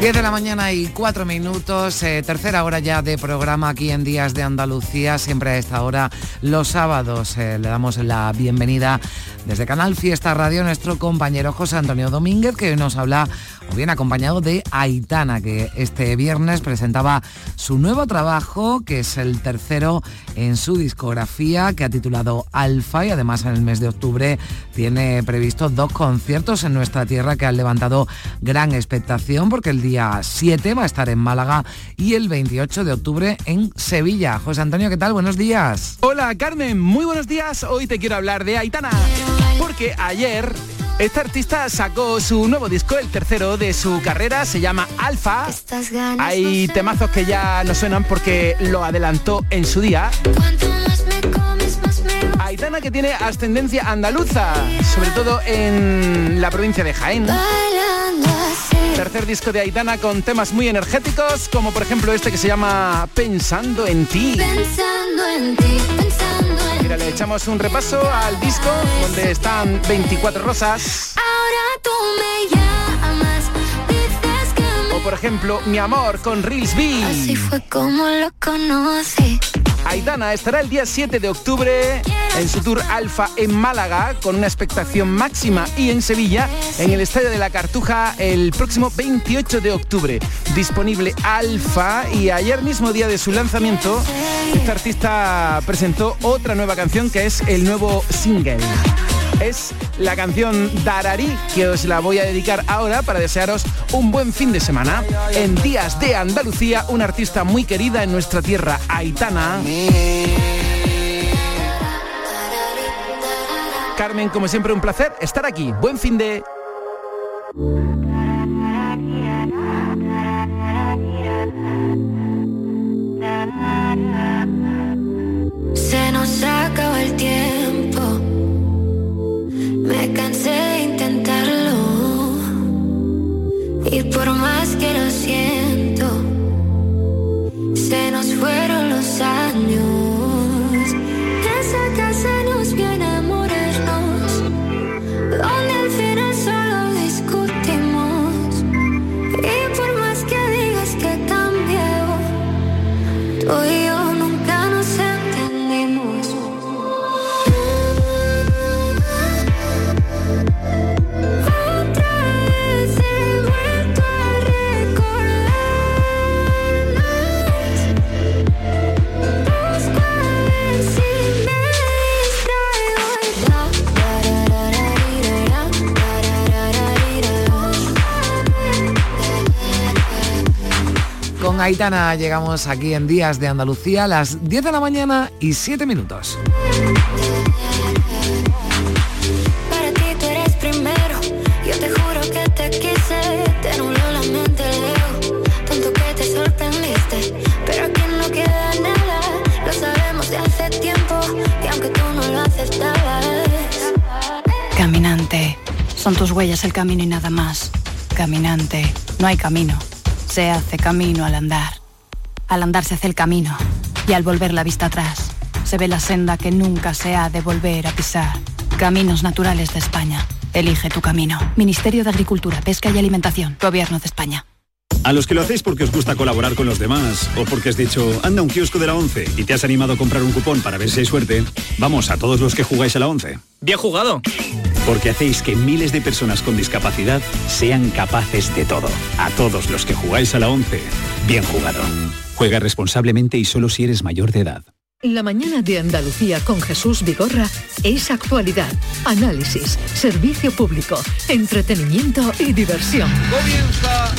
10 de la mañana y 4 minutos, eh, tercera hora ya de programa aquí en Días de Andalucía, siempre a esta hora los sábados. eh, le damos la bienvenida desde Canal Fiesta Radio nuestro compañero José Antonio Domínguez, que nos habla, o bien acompañado de Aitana, que este viernes presentaba su nuevo trabajo, que es el tercero en su discografía, que ha titulado Alfa, y además en el mes de octubre tiene previsto dos conciertos en nuestra tierra que han levantado gran expectación, porque el día 7 va a estar en Málaga y el 28 de octubre en Sevilla. José Antonio, ¿qué tal? Buenos días. Hola Carmen, muy buenos días. Hoy te quiero hablar de Aitana, porque ayer esta artista sacó su nuevo disco, el tercero de su carrera, se llama Alfa. Hay temazos que ya no suenan porque lo adelantó en su día. Aitana que tiene ascendencia andaluza, sobre todo en la provincia de Jaén. Tercer disco de Aitana con temas muy energéticos, como por ejemplo este que se llama Pensando en ti. Mira, le echamos un repaso al disco donde están 24 rosas. O por ejemplo, Mi amor con Reels B. Así fue como lo conocí. Aitana estará el día 7 de octubre en su tour Alfa en Málaga con una expectación máxima y en Sevilla en el Estadio de la Cartuja el próximo 28 de octubre. Disponible Alfa y ayer mismo día de su lanzamiento este artista presentó otra nueva canción que es el nuevo single. Es la canción Dararí que os la voy a dedicar ahora para desearos un buen fin de semana. En Días de Andalucía, una artista muy querida en nuestra tierra, Aitana. Carmen, como siempre, un placer estar aquí. Buen fin de... Se nos el tiempo. Aitana llegamos aquí en Días de Andalucía a las 10 de la mañana y 7 minutos. Para ti tú eres primero. Yo te juro que te quise. Te nubló la mente, Leo. Tanto que te sorprendiste. Pero aquí no queda nada. Lo sabemos de hace tiempo. Y aunque tú no lo aceptabas. Caminante, son tus huellas el camino y nada más. Caminante, no hay camino. Se hace camino al andar. Al andar se hace el camino. Y al volver la vista atrás, se ve la senda que nunca se ha de volver a pisar. Caminos naturales de España. Elige tu camino. Ministerio de Agricultura, Pesca y Alimentación. Gobierno de España. A los que lo hacéis porque os gusta colaborar con los demás o porque has dicho, anda un kiosco de la 11 y te has animado a comprar un cupón para ver si hay suerte, vamos a todos los que jugáis a la 11. Bien jugado. Porque hacéis que miles de personas con discapacidad sean capaces de todo. A todos los que jugáis a la 11, bien jugado. Juega responsablemente y solo si eres mayor de edad. La mañana de Andalucía con Jesús Vigorra es actualidad, análisis, servicio público, entretenimiento y diversión. Comienza.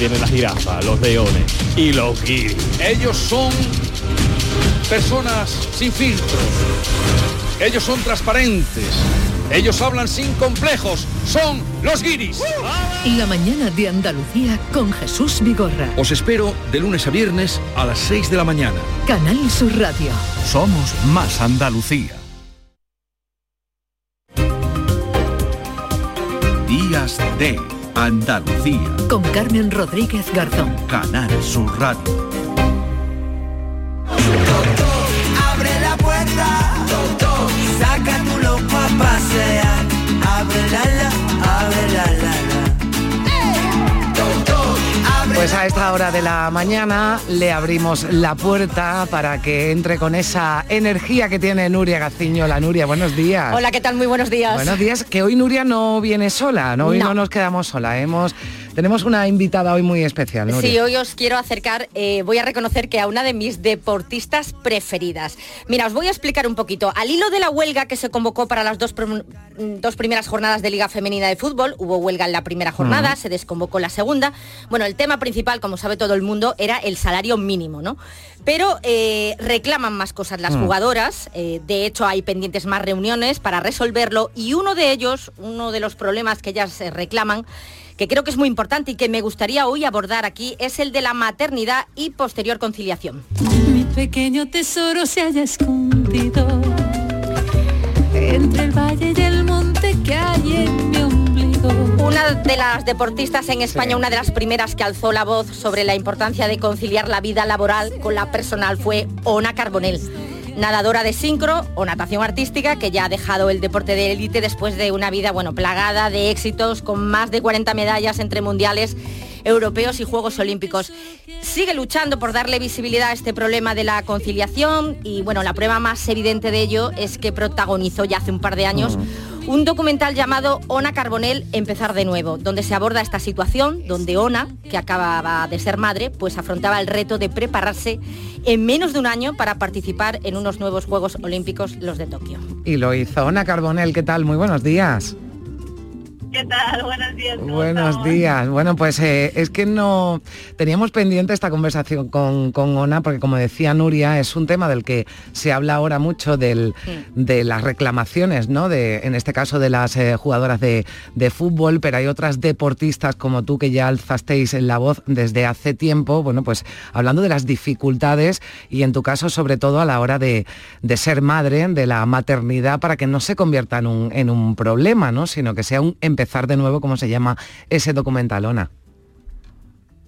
Viene la jirafa, los leones y los guiris. Ellos son personas sin filtros, Ellos son transparentes. Ellos hablan sin complejos. Son los guiris. La mañana de Andalucía con Jesús Vigorra. Os espero de lunes a viernes a las 6 de la mañana. Canal Sur Radio. Somos más Andalucía. Días de Andalucía. Con Carmen Rodríguez Garzón. Canal Sur Radio. Abre la puerta, saca tu loco a pasear. Abre la la, abre la la la. Pues a esta hora de la mañana le abrimos la puerta para que entre con esa energía que tiene Nuria Gaciño. La Nuria, buenos días. Hola, ¿qué tal? Muy buenos días. Buenos días, que hoy Nuria no viene sola, ¿no? hoy no, No. nos quedamos sola. Hemos, tenemos una invitada hoy muy especial, Nuria. Sí, hoy os quiero acercar, eh, voy a reconocer que a una de mis deportistas preferidas. Mira, os voy a explicar un poquito. Al hilo de la huelga que se convocó para las dos, prim- dos primeras jornadas de Liga Femenina de Fútbol, hubo huelga en la primera jornada, se desconvocó la segunda. Bueno, el tema principal, como sabe todo el mundo, era el salario mínimo, ¿no? Pero eh, reclaman más cosas las Mm. jugadoras, eh, de hecho hay pendientes más reuniones para resolverlo y uno de ellos, uno de los problemas que ellas reclaman, que creo que es muy importante y que me gustaría hoy abordar aquí, es el de la maternidad y posterior conciliación. Mi pequeño tesoro se haya escondido entre el valle y el monte que hay en mi ombligo. Una de las deportistas en España, una de las primeras que alzó la voz sobre la importancia de conciliar la vida laboral con la personal fue Ona Carbonell. Nadadora de sincro o natación artística que ya ha dejado el deporte de élite después de una vida bueno, plagada de éxitos con más de 40 medallas entre mundiales europeos y Juegos Olímpicos. Sigue luchando por darle visibilidad a este problema de la conciliación y bueno, la prueba más evidente de ello es que protagonizó ya hace un par de años un documental llamado Ona Carbonell Empezar de nuevo, donde se aborda esta situación, donde Ona, que acababa de ser madre, pues afrontaba el reto de prepararse en menos de un año para participar en unos nuevos Juegos Olímpicos, los de Tokio. Y lo hizo Ana Carbonell, ¿qué tal? Muy buenos días. ¿Qué tal? Buenos días. ¿cómo Buenos estamos? días. Bueno, pues eh, es que no teníamos pendiente esta conversación con, con Ona, porque como decía Nuria, es un tema del que se habla ahora mucho del, de las reclamaciones, ¿no? De, en este caso de las eh, jugadoras de, de fútbol, pero hay otras deportistas como tú que ya alzasteis la voz desde hace tiempo, bueno, pues hablando de las dificultades y en tu caso sobre todo a la hora de, de ser madre, de la maternidad, para que no se convierta en un, en un problema, ¿no? Sino que sea un empezar de nuevo, como se llama ese documentalona.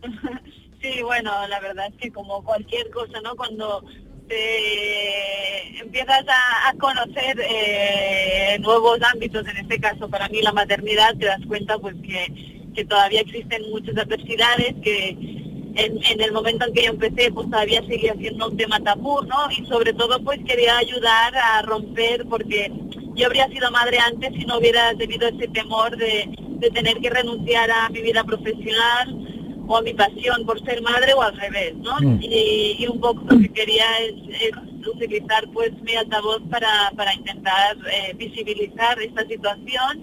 Sí, bueno, la verdad es que como cualquier cosa, ¿no? Cuando te empiezas a, a conocer eh, nuevos ámbitos, en este caso para mí la maternidad, te das cuenta pues que, que todavía existen muchas adversidades, que en, en el momento en que yo empecé pues todavía seguía siendo un tema tabú, ¿no? Y sobre todo pues quería ayudar a romper porque yo habría sido madre antes si no hubiera tenido ese temor de, de tener que renunciar a mi vida profesional o a mi pasión por ser madre o al revés, ¿no? Mm. Y, y un poco lo que quería es, es utilizar pues mi altavoz para, para intentar eh, visibilizar esta situación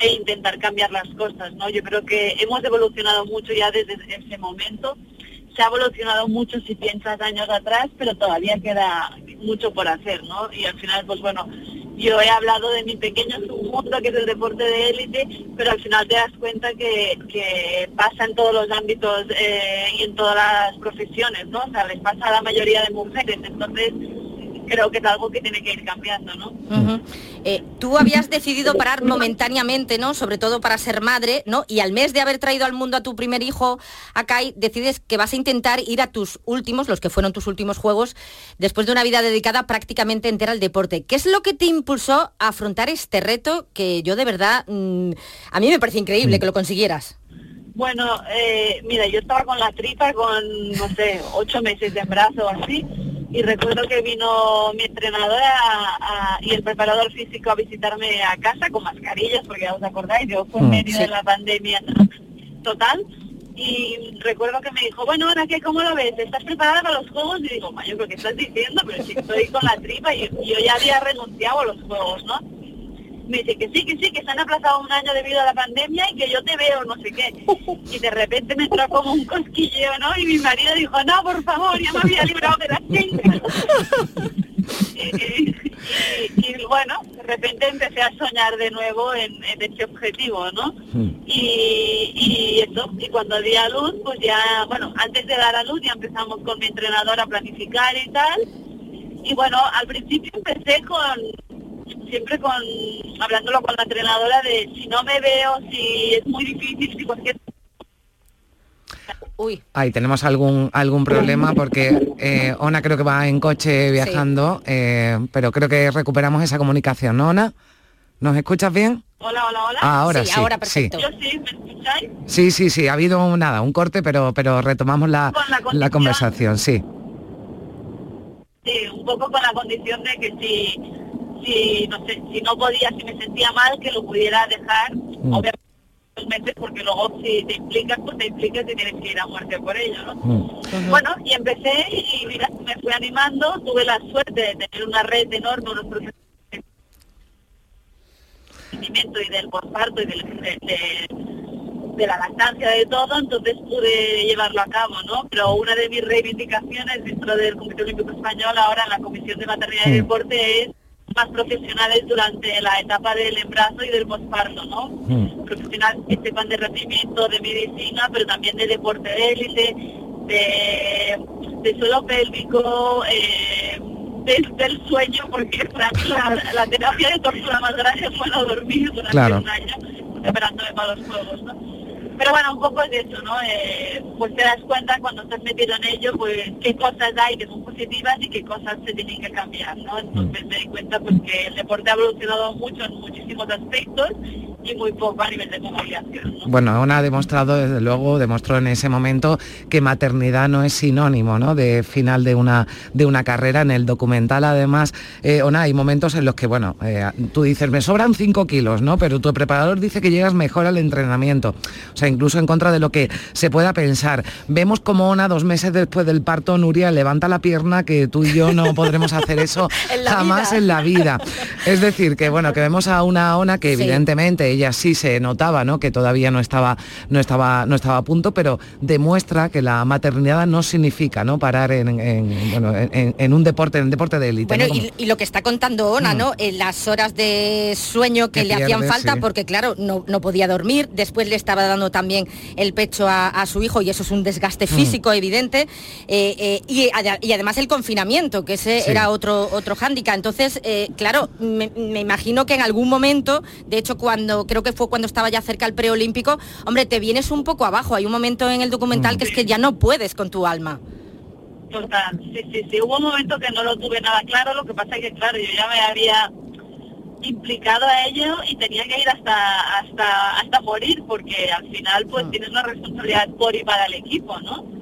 e intentar cambiar las cosas, ¿no? Yo creo que hemos evolucionado mucho ya desde ese momento. Se ha evolucionado mucho si piensas años atrás, pero todavía queda mucho por hacer, ¿no? Y al final, pues bueno, yo he hablado de mi pequeño submundo, que es el deporte de élite, pero al final te das cuenta que, pasa en todos los ámbitos eh, y en todas las profesiones, ¿no? O sea, les pasa a la mayoría de mujeres, entonces creo que es algo que tiene que ir cambiando, ¿no? Eh, tú habías decidido parar momentáneamente, ¿no? Sobre todo para ser madre, ¿no? Y al mes de haber traído al mundo a tu primer hijo, Akai, decides que vas a intentar ir a tus últimos, los que fueron tus últimos juegos, después de una vida dedicada prácticamente entera al deporte. ¿Qué es lo que te impulsó a afrontar este reto que yo de verdad, mm, a mí me parece increíble que lo consiguieras? Bueno, eh, mira, yo estaba con la tripa con, no sé, ocho meses de embarazo o así, y recuerdo que vino mi entrenadora a- a- y el preparador físico a visitarme a casa con mascarillas, porque ya os acordáis, yo fue en Mm, medio sí. de la pandemia total, y recuerdo que me dijo, bueno, ahora qué, ¿cómo lo ves? ¿Estás preparada para los juegos? Y digo, "Ma, yo creo que estás diciendo, pero si estoy con la tripa y yo ya había renunciado a los juegos, ¿no? Me dice que sí, que sí, que se han aplazado un año debido a la pandemia y que yo te veo, no sé qué. Y de repente me entró como un cosquilleo, ¿no? Y mi marido dijo, no, por favor, ya me había librado de la cinta. y, y, bueno, de repente empecé a soñar de nuevo en, en ese objetivo, ¿no? Y, y eso, y cuando di a luz, pues ya, bueno, antes de dar a luz ya empezamos con mi entrenador a planificar y tal. Y bueno, al principio empecé con, siempre con, hablándolo con la entrenadora de si no me veo, si es muy difícil, si cualquier Uy. Ahí tenemos algún algún problema porque eh, Ona creo que va en coche viajando, eh, pero creo que recuperamos esa comunicación, ¿no, Ona? ¿Nos escuchas bien? Hola, hola, hola. Ah, ahora sí, ahora sí. perfecto. Yo sí, ¿me escucháis? Sí, sí, sí, ha habido nada, un corte, pero pero retomamos la, Con la la conversación, sí. Sí, un poco con la condición de que si, si, no sé, si no podía, si me sentía mal, que lo pudiera dejar, obviamente, dos meses, porque luego si te implicas, pues te implicas y tienes que ir a muerte por ello, ¿no? Bueno, y empecé y mira, me fui animando, tuve la suerte de tener una red enorme, unos del nacimiento y del posparto y del, de, de- de la lactancia, de todo, entonces pude llevarlo a cabo, ¿no? Pero una de mis reivindicaciones dentro del Comité Olímpico Español, ahora en la Comisión de Maternidad y Mm. Deporte, es más profesionales durante la etapa del embarazo y del posparto, ¿no? profesionales que sepan de rendimiento, de medicina, pero también de deporte de élite, de, de suelo pélvico, eh, del, del sueño, porque para mí la, la terapia de tortura más grande fue no dormir durante Claro. un año, preparándome para los juegos, ¿no? Pero bueno, un poco es eso, ¿no? Eh, pues te das cuenta cuando estás metido en ello, pues qué cosas hay que son positivas y qué cosas se tienen que cambiar, ¿no? Entonces me di cuenta pues que el deporte ha evolucionado mucho en muchísimos aspectos y muy poco a nivel de comunicación. ¿no? Bueno, Ona ha demostrado, desde luego, demostró en ese momento que maternidad no es sinónimo ¿no? de final de una, de una carrera. En el documental, además, eh, Ona, hay momentos en los que, bueno, eh, tú dices, me sobran 5 kilos, ¿no? Pero tu preparador dice que llegas mejor al entrenamiento. O sea, incluso en contra de lo que se pueda pensar. Vemos como Ona, dos meses después del parto, Nuria levanta la pierna, que tú y yo no podremos hacer eso En jamás vida. en la vida. Es decir, que bueno, que vemos a una Ona que Sí. evidentemente ella sí se notaba, ¿no? Que todavía no estaba, no estaba, no estaba a punto, pero demuestra que la maternidad no significa, ¿no? Parar en, en- bueno, en, en un deporte, en un deporte de élite. Bueno, ¿no? Como- y, y lo que está contando Ona, ¿no? En las horas de sueño que, Que le hacían falta, sí. porque claro, no, no podía dormir, después le estaba dando también el pecho a, a su hijo y eso es un desgaste Mm. físico evidente, eh, eh, y, ad- y además el confinamiento, que ese Sí. era otro, otro hándicap. Entonces, eh, claro, me, me imagino que en algún momento, de hecho cuando, creo que fue cuando estaba ya cerca el preolímpico, hombre, te vienes un poco abajo. Hay un momento en el documental que es que ya no puedes con tu alma. Total, sí, sí, sí. Hubo un momento que no lo tuve nada claro, lo que pasa es que, claro, yo ya me había implicado a ello y tenía que ir hasta hasta hasta morir porque al final pues tienes una responsabilidad por y para el equipo, ¿no?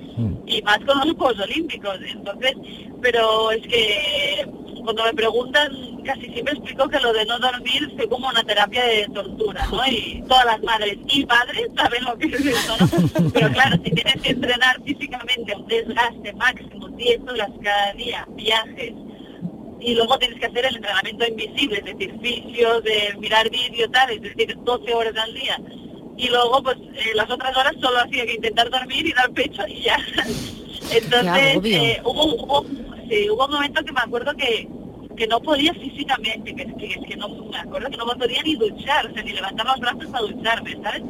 Y más con los Juegos Olímpicos. Entonces, pero es que cuando me preguntan casi siempre explico que lo de no dormir fue como una terapia de tortura, ¿no? Y todas las madres y padres saben lo que es eso, ¿no? Pero claro, si tienes que entrenar físicamente un desgaste máximo, 10 horas cada día, viajes, y luego tienes que hacer el entrenamiento invisible, es decir, fisios, de mirar vídeo, tal, es decir, 12 horas al día. Y luego, pues, eh, las otras horas solo hacía que intentar dormir y dar pecho y ya. Entonces, eh, hubo, hubo, sí, hubo un momento que me acuerdo que, que no podía físicamente, que, que, es que no, me acuerdo que no me podía ni duchar, o sea, ni levantar los brazos para ducharme, ¿sabes?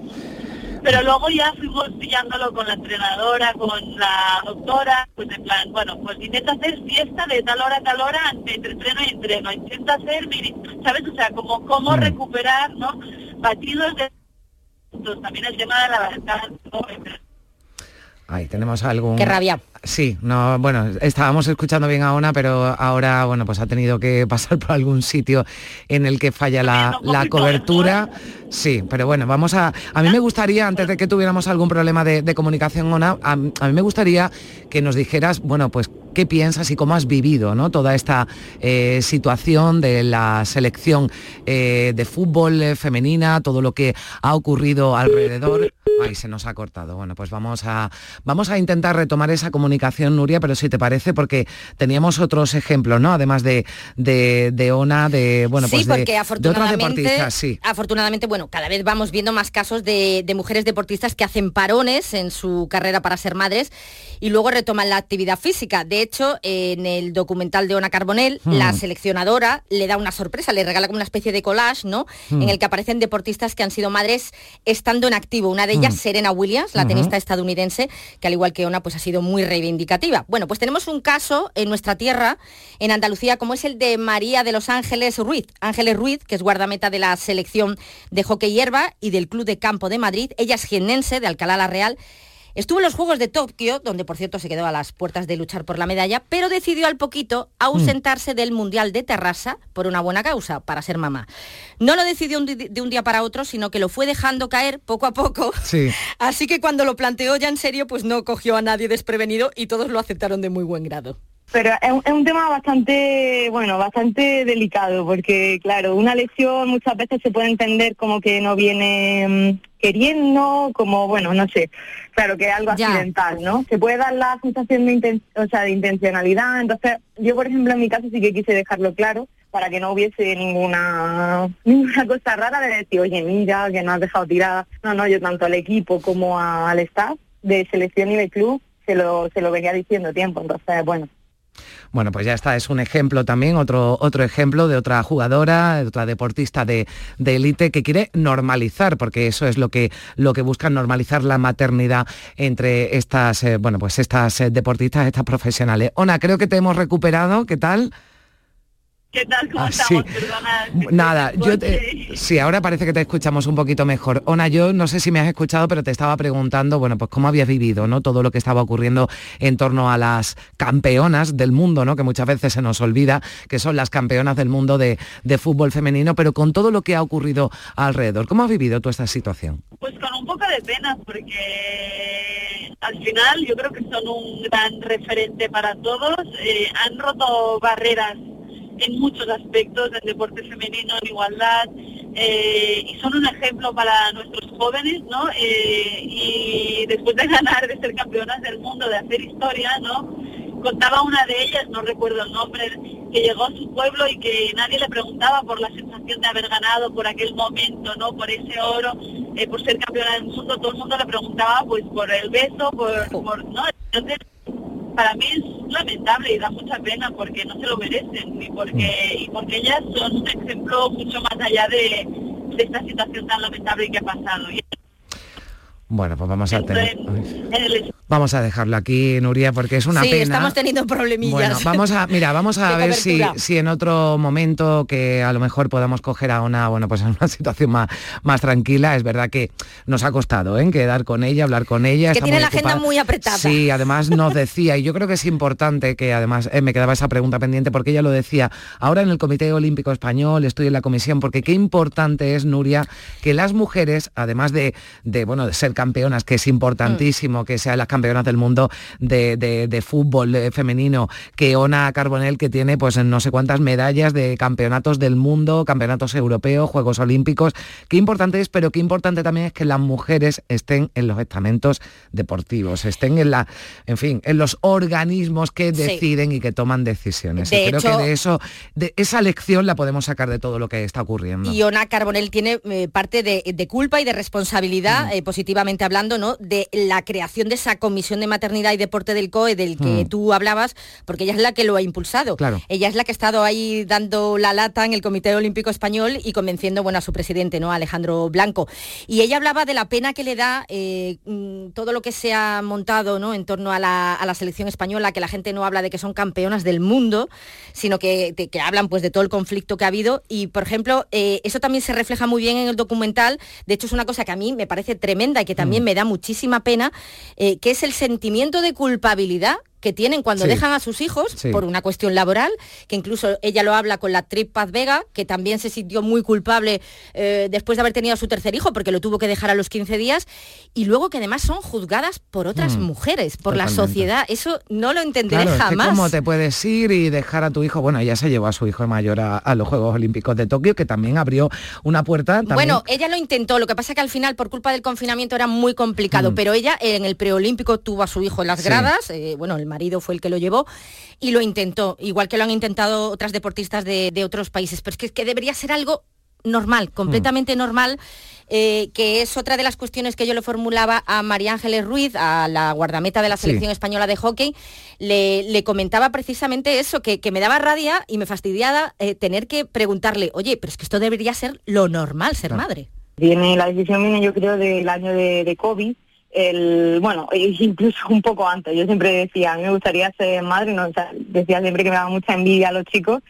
Pero luego ya fuimos pillándolo con la entrenadora, con la doctora, pues en plan, bueno, pues intenta hacer fiesta de tal hora a tal hora entre entreno y entreno, intenta hacer, ¿sabes? O sea, como cómo Mm. recuperar, ¿no? Batidos de... Entonces, también el tema de la ¿no? Ahí tenemos algún... Qué rabia. Sí, no, bueno, estábamos escuchando bien a Ona, pero ahora, bueno, pues ha tenido que pasar por algún sitio en el que falla la, la cobertura. Sí, pero bueno, vamos a... A mí me gustaría, antes de que tuviéramos algún problema de, de comunicación, Ona, a, a mí me gustaría que nos dijeras, bueno, pues qué piensas y cómo has vivido ¿no? toda esta eh, situación de la selección eh, de fútbol eh, femenina, todo lo que ha ocurrido alrededor. Ay, se nos ha cortado. Bueno, pues vamos a, vamos a intentar retomar esa comunicación, Nuria, pero si te parece, porque teníamos otros ejemplos, ¿no? Además de, de, de Ona, de, bueno, pues sí, de, porque de otras afortunadamente, deportistas, sí. afortunadamente, bueno, cada vez vamos viendo más casos de, de mujeres deportistas que hacen parones en su carrera para ser madres y luego retoman la actividad física. De hecho, en el documental de Ona Carbonell, Hmm. la seleccionadora le da una sorpresa, le regala como una especie de collage, ¿no? Hmm. En el que aparecen deportistas que han sido madres estando en activo. Una de ellas, Hmm. Serena Williams, la tenista estadounidense, que al igual que Ona, pues ha sido muy Bueno, pues tenemos un caso en nuestra tierra, en Andalucía, como es el de María de los Ángeles Ruiz. Ángeles Ruiz, que es guardameta de la selección de hockey hierba y del Club de Campo de Madrid. Ella es jiennense de Alcalá la Real. Estuvo en los Juegos de Tokio, donde por cierto se quedó a las puertas de luchar por la medalla, pero decidió al poquito ausentarse del Mundial de Terrassa por una buena causa, para ser mamá. No lo decidió un de un día para otro, sino que lo fue dejando caer poco a poco. Sí. Así que cuando lo planteó ya en serio, pues no cogió a nadie desprevenido y todos lo aceptaron de muy buen grado. Pero es un, es un tema bastante, bueno, bastante delicado, porque claro, una lesión muchas veces se puede entender como que no viene mm, queriendo, como, bueno, no sé, claro que es algo Ya. accidental, ¿no? Se puede dar la sensación de, inten- o sea, de intencionalidad, entonces yo, por ejemplo, en mi caso sí que quise dejarlo claro para que no hubiese ninguna, ninguna cosa rara de decir, oye, mira, que no has dejado tirada. No, no, yo tanto al equipo como a- al staff de selección y de club se lo, se lo venía diciendo tiempo, entonces, bueno. Bueno, pues ya está, es un ejemplo también, otro, otro ejemplo de otra jugadora, de otra deportista de de élite que quiere normalizar, porque eso es lo que, lo que buscan, normalizar la maternidad entre estas, eh, bueno, pues estas eh, deportistas, estas profesionales. Ona, creo que te hemos recuperado, ¿qué tal? ¿Qué tal? ¿Cómo Ah, estamos? sí. Perdona. Nada, yo te, sí, ahora parece que te escuchamos un poquito mejor. Ona, yo no sé si me has escuchado, pero te estaba preguntando, bueno, pues cómo habías vivido, ¿no? Todo lo que estaba ocurriendo en torno a las campeonas del mundo, ¿no? Que muchas veces se nos olvida que son las campeonas del mundo de, de fútbol femenino, pero con todo lo que ha ocurrido alrededor. ¿Cómo has vivido tú esta situación? Pues con un poco de pena, porque al final yo creo que son un gran referente para todos. eh, han roto barreras en muchos aspectos del deporte femenino, en igualdad, eh, y son un ejemplo para nuestros jóvenes, ¿no? Eh, y después de ganar, de ser campeonas del mundo, de hacer historia, ¿no? Contaba una de ellas, no recuerdo el nombre, que llegó a su pueblo y que nadie le preguntaba por la sensación de haber ganado, por aquel momento, ¿no? Por ese oro, eh, por ser campeona del mundo, todo el mundo le preguntaba pues por el beso, por, por ¿no? Entonces, para mí es lamentable y da mucha pena porque no se lo merecen y porque, y porque ellas son un ejemplo mucho más allá de, de esta situación tan lamentable que ha pasado. Bueno, pues vamos a tener... Vamos a dejarlo aquí, Nuria, porque es una sí, pena. estamos teniendo problemillas. Bueno, vamos a, mira, vamos a ver si, si en otro momento que a lo mejor podamos coger a una, bueno, pues en una situación más, más tranquila. Es verdad que nos ha costado, ¿eh? Quedar con ella, hablar con ella. Que está tiene la agenda muy apretada. Sí, además nos decía, y yo creo que es importante que además eh, me quedaba esa pregunta pendiente porque ella lo decía, ahora en el Comité Olímpico Español estoy en la comisión, porque qué importante es, Nuria, que las mujeres, además de, de, bueno, de ser campeonas, que es importantísimo que sean las campeonas del mundo de, de- de fútbol eh, femenino, que Ona Carbonell, que tiene pues no sé cuántas medallas de campeonatos del mundo, campeonatos europeos, Juegos Olímpicos, qué importante es, pero qué importante también es que las mujeres estén en los estamentos deportivos, estén en la, en fin, en los organismos que Sí. deciden y que toman decisiones. De y creo hecho- que de eso, de esa lección la podemos sacar de todo lo que está ocurriendo. Y Ona Carbonell tiene eh, parte de, de culpa y de responsabilidad, Mm. eh, positivamente hablando, ¿no? De la creación de esa comisión de maternidad y deporte del COE del que Mm. tú hablabas, porque ella es la que lo ha impulsado. Claro. Ella es la que ha estado ahí dando la lata en el Comité Olímpico Español y convenciendo, bueno, a su presidente, ¿no? Alejandro Blanco. Y ella hablaba de la pena que le da eh, mm, todo lo que se ha montado, ¿no? En torno a la, a la selección española, que la gente no habla de que son campeonas del mundo, sino que, de- que hablan pues de todo el conflicto que ha habido. Y, por ejemplo, eh, eso también se refleja muy bien en el documental. De hecho, es una cosa que a mí me parece tremenda y que también me da muchísima pena, eh, que es el sentimiento de culpabilidad que tienen cuando Sí. dejan a sus hijos Sí. por una cuestión laboral, que incluso ella lo habla con la actriz Paz Vega, que también se sintió muy culpable eh, después de haber tenido a su tercer hijo, porque lo tuvo que dejar a los 15 días, y luego que además son juzgadas por otras Mm, mujeres, por la sociedad. Eso no lo entenderé Claro, es que jamás. cómo te puedes ir y dejar a tu hijo, bueno, ella se llevó a su hijo mayor a, a los Juegos Olímpicos de Tokio, que también abrió una puerta. también- Bueno, ella lo intentó, lo que pasa que al final por culpa del confinamiento era muy complicado, Mm. pero ella en el preolímpico tuvo a su hijo en las Sí. gradas, eh, bueno, el marido fue el que lo llevó y lo intentó, igual que lo han intentado otras deportistas de, de otros países, pero es que, es que debería ser algo normal, completamente Mm. normal, eh, que es otra de las cuestiones que yo le formulaba a María Ángeles Ruiz, a la guardameta de la Sí. selección española de hockey, le, le comentaba precisamente eso, que, que me daba rabia y me fastidiaba eh, tener que preguntarle, oye, pero es que esto debería ser lo normal, ser madre. Viene, la decisión viene yo creo del año de, de COVID, el, bueno, e incluso un poco antes. Yo siempre decía, a mí me gustaría ser madre, no, decía siempre que me daba mucha envidia a los chicos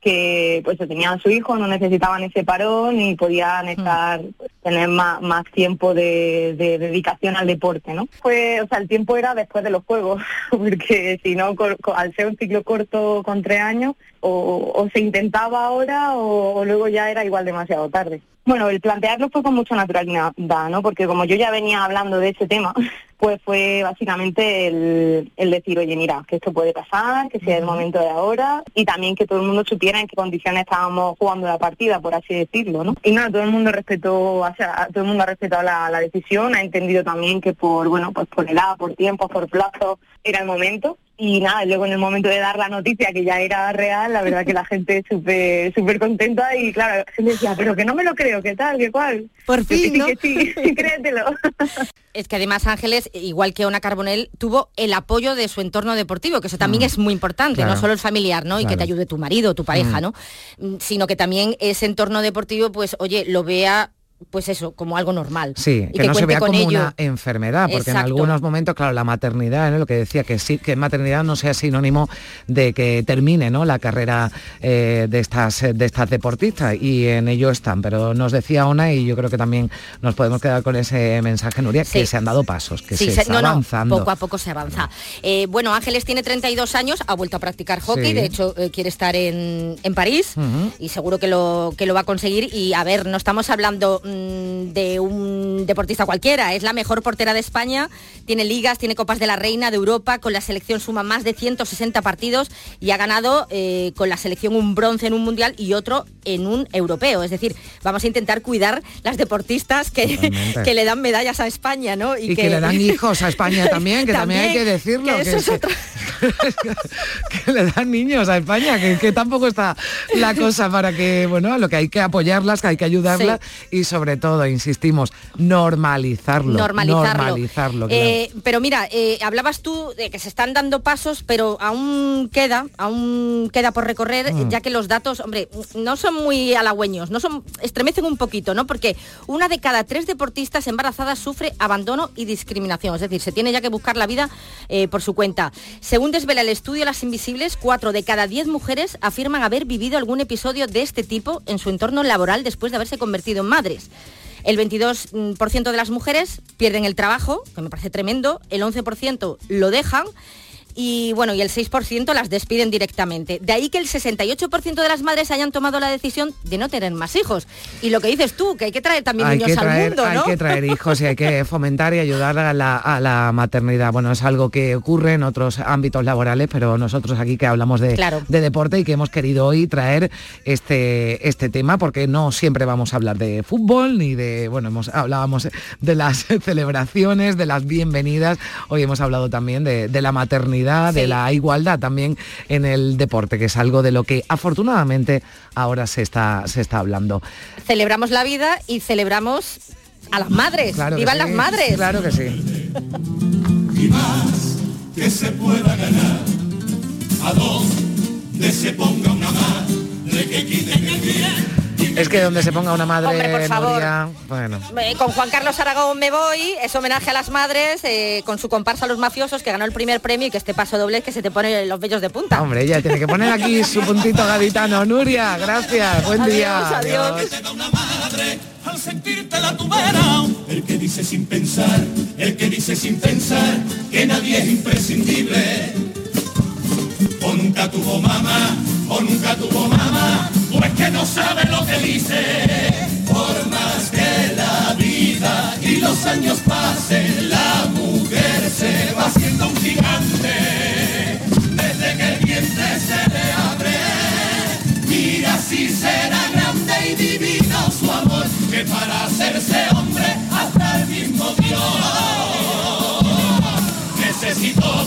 que pues tenían su hijo, no necesitaban ese parón y podían estar, pues, tener más, más tiempo de, de dedicación al deporte, ¿no? Pues, o sea, el tiempo era después de los juegos, porque si no, al ser un ciclo corto con tres años, o, o se intentaba ahora o, o luego ya era igual demasiado tarde. Bueno, el plantearlo fue con mucha naturalidad, ¿no? Porque como yo ya venía hablando de ese tema, pues fue básicamente el, el decir, oye, mira, que esto puede pasar, que sea el momento de ahora, y también que todo el mundo supiera en qué condiciones estábamos jugando la partida, por así decirlo, ¿no? Y nada, todo el mundo respetó, o sea, todo el mundo ha respetado la, la decisión, ha entendido también que por, bueno, pues por edad, por tiempo, por plazo, era el momento. Y nada, luego en el momento de dar la noticia que ya era real, la verdad que la gente súper súper contenta y claro, la gente decía, pero que no me lo creo, ¿qué tal? ¿Qué cuál? Por que fin, sí, ¿no? que sí, créetelo. Es que además Ángeles, igual que Ona Carbonell, tuvo el apoyo de su entorno deportivo, que eso también Mm. es muy importante, Claro. no solo el familiar, ¿no? Y que te ayude tu marido, tu pareja, Mm. ¿no? Mm, Sino que también ese entorno deportivo, pues, oye, lo vea, pues eso, como algo normal. Sí, Y que, no se vea con como ello. una enfermedad, porque en algunos momentos, claro, la maternidad, ¿no? lo que decía, que sí, que maternidad no sea sinónimo de que termine ¿no? la carrera eh, de, estas, de estas deportistas, y en ello están. Pero nos decía Ona, y yo creo que también nos podemos quedar con ese mensaje, Nuria, que se han dado pasos, que Sí, se, se- está no, no, avanzando. poco a poco se avanza. Eh, bueno, Ángeles tiene 32 años, ha vuelto a practicar hockey, Sí. de hecho eh, quiere estar en, en París y seguro que lo, que lo va a conseguir. Y a ver, no estamos hablando mm, de un deportista cualquiera, es la mejor portera de España, tiene ligas, tiene Copas de la Reina de Europa, con la selección suma más de 160 partidos y ha ganado eh, con la selección un bronce en un mundial y otro en un europeo. Es decir, vamos a intentar cuidar las deportistas que, que le dan medallas a España, ¿no? Y que, le dan hijos a España también, que también, hay que decirlo. que es le dan niños a España, que, que tampoco está la cosa para que, bueno, lo que hay que apoyarlas, que hay que ayudarlas y sobre todo, insistimos, normalizarlo. normalizarlo. Normalizarlo, claro. Eh, pero mira, eh, hablabas tú de que se están dando pasos, pero aún queda, aún queda por recorrer, Mm. ya que los datos, hombre, no son muy halagüeños, no son, estremecen un poquito, ¿no? Porque una de cada tres deportistas embarazadas sufre abandono y discriminación, es decir, se tiene ya que buscar la vida eh, por su cuenta. Según desvela el estudio Las Invisibles, cuatro de cada diez mujeres afirman haber vivido algún episodio de este tipo en su entorno laboral después de haberse convertido en madres. El 22% de las mujeres pierden el trabajo, que me parece tremendo, el 11% lo dejan y bueno, y el 6% las despiden directamente. De ahí que el 68% de las madres hayan tomado la decisión de no tener más hijos. Y lo que dices tú, que hay que traer también hay niños traer, al mundo, ¿no? Hay que traer hijos y hay que fomentar y ayudar a la, a la maternidad. Bueno, es algo que ocurre en otros ámbitos laborales, pero nosotros aquí que hablamos de, Claro. de deporte y que hemos querido hoy traer este, este tema, porque no siempre vamos a hablar de fútbol ni de, bueno, hemos, hablábamos de las celebraciones, de las bienvenidas. Hoy hemos hablado también de, de la maternidad, de Sí. la igualdad también en el deporte, que es algo de lo que afortunadamente ahora se está, se está hablando. Celebramos la vida y celebramos a las madres. Claro que ¡Vivan sí, las madres! Claro que sí. y más que se pueda ganar. A se ponga una que el bien. Es que donde se ponga una madre, Hombre, por favor. Nuria, bueno. Con Juan Carlos Aragón me voy, es homenaje a las madres, eh, con su comparsa Los Mafiosos, que ganó el primer premio y que este paso doble es que se te pone los vellos de punta. Hombre, ella tiene que poner aquí su puntito gaditano. Nuria, gracias, buen día. Adiós, Te da una madre al sentirte la tubera. El que dice sin pensar, el que dice sin pensar que nadie es imprescindible. o nunca tuvo mamá, o nunca tuvo mamá, o es que no sabe lo que dice. Por más que la vida y los años pasen, la mujer se va haciendo un gigante. Desde que el vientre se le abre, mira si será grande y divino su amor, que para hacerse hombre hasta el mismo Dios necesito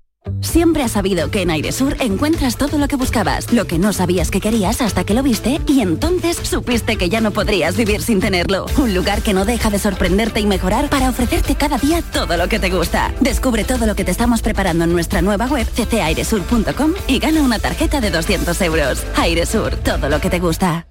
Siempre has sabido que en Airesur encuentras todo lo que buscabas, lo que no sabías que querías hasta que lo viste y entonces supiste que ya no podrías vivir sin tenerlo. Un lugar que no deja de sorprenderte y mejorar para ofrecerte cada día todo lo que te gusta. Descubre todo lo que te estamos preparando en nuestra nueva web ccairesur.com y gana una tarjeta de 200 euros. Airesur, todo lo que te gusta.